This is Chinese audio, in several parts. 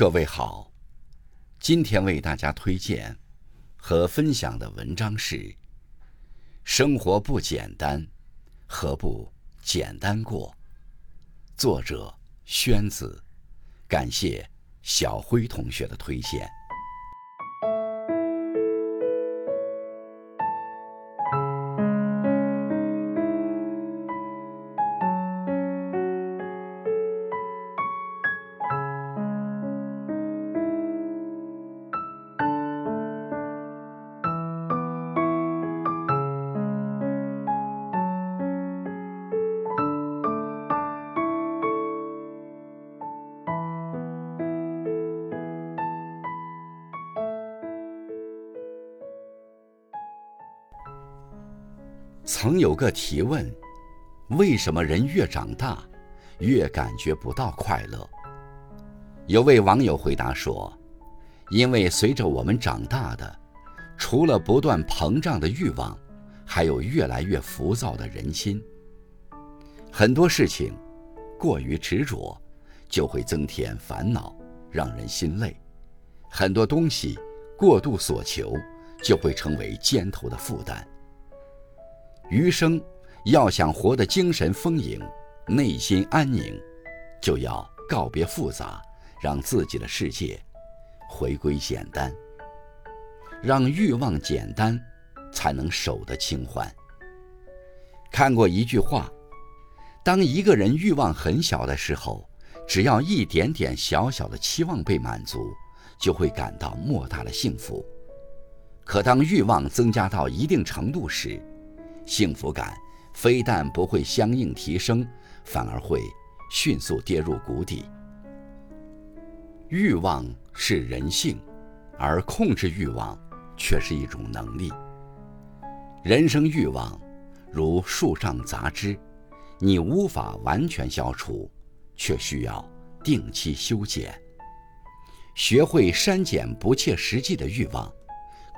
各位好，今天为大家推荐和分享的文章是《生活不简单，何不简单过》。作者宣子，感谢小辉同学的推荐。曾有个提问：为什么人越长大，越感觉不到快乐？有位网友回答说：“因为随着我们长大的，除了不断膨胀的欲望，还有越来越浮躁的人心。很多事情过于执着，就会增添烦恼，让人心累；很多东西过度所求，就会成为肩头的负担。”余生要想活得精神丰盈、内心安宁，就要告别复杂，让自己的世界回归简单，让欲望简单，才能守得清欢。看过一句话：当一个人欲望很小的时候，只要一点点小小的期望被满足，就会感到莫大的幸福；可当欲望增加到一定程度时，幸福感非但不会相应提升，反而会迅速跌入谷底。欲望是人性，而控制欲望却是一种能力。人生欲望如树上杂枝，你无法完全消除，却需要定期修剪。学会删减不切实际的欲望，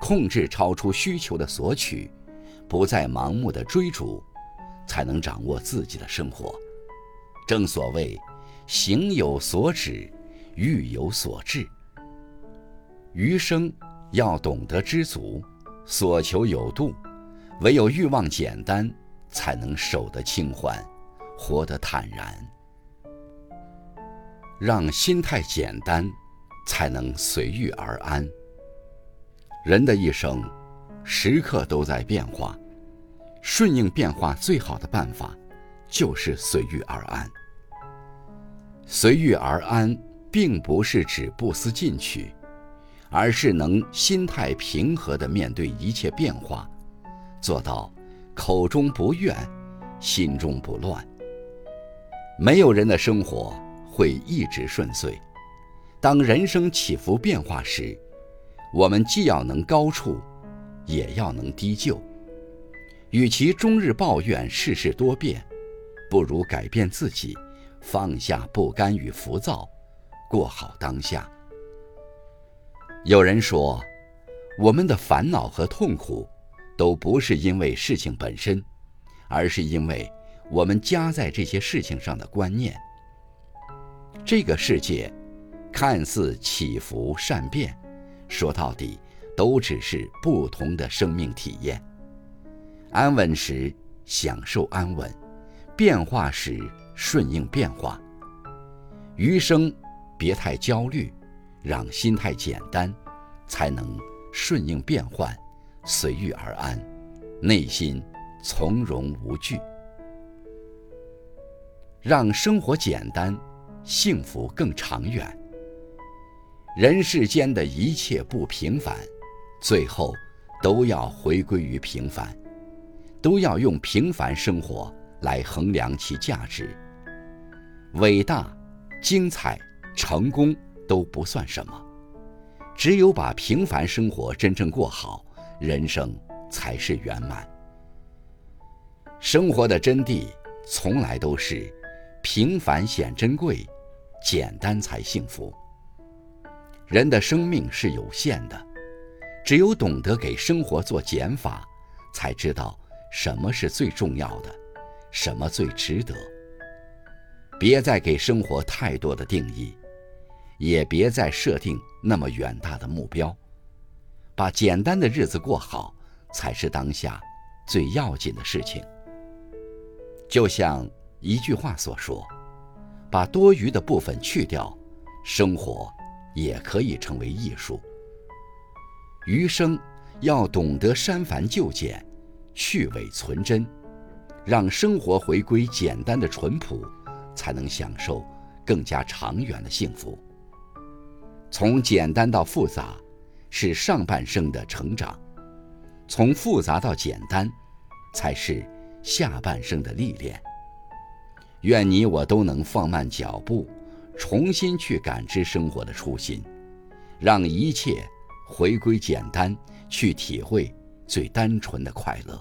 控制超出需求的索取。不再盲目的追逐，才能掌握自己的生活。正所谓，行有所止，欲有所至。余生要懂得知足，所求有度。唯有欲望简单，才能守得清欢，活得坦然。让心态简单，才能随遇而安。人的一生，时刻都在变化。顺应变化最好的办法，就是随遇而安。随遇而安，并不是指不思进取，而是能心态平和地面对一切变化，做到口中不怨，心中不乱。没有人的生活会一直顺遂，当人生起伏变化时，我们既要能高处，也要能低就。与其终日抱怨世事多变，不如改变自己，放下不甘与浮躁，过好当下。有人说，我们的烦恼和痛苦，都不是因为事情本身，而是因为我们加在这些事情上的观念。这个世界，看似起伏善变，说到底，都只是不同的生命体验。安稳时享受安稳，变化时顺应变化。余生别太焦虑，让心态简单，才能顺应变换，随遇而安，内心从容无惧。让生活简单，幸福更长远。人世间的一切不平凡，最后都要回归于平凡。都要用平凡生活来衡量其价值。伟大、精彩、成功都不算什么，只有把平凡生活真正过好，人生才是圆满。生活的真谛从来都是平凡显珍贵，简单才幸福。人的生命是有限的，只有懂得给生活做减法，才知道。什么是最重要的？什么最值得？别再给生活太多的定义，也别再设定那么远大的目标，把简单的日子过好，才是当下最要紧的事情。就像一句话所说：“把多余的部分去掉，生活也可以成为艺术。”余生要懂得删繁就简，去伪存真，让生活回归简单的淳朴，才能享受更加长远的幸福。从简单到复杂，是上半生的成长；从复杂到简单，才是下半生的历练。愿你我都能放慢脚步，重新去感知生活的初心，让一切回归简单，去体会最单纯的快乐。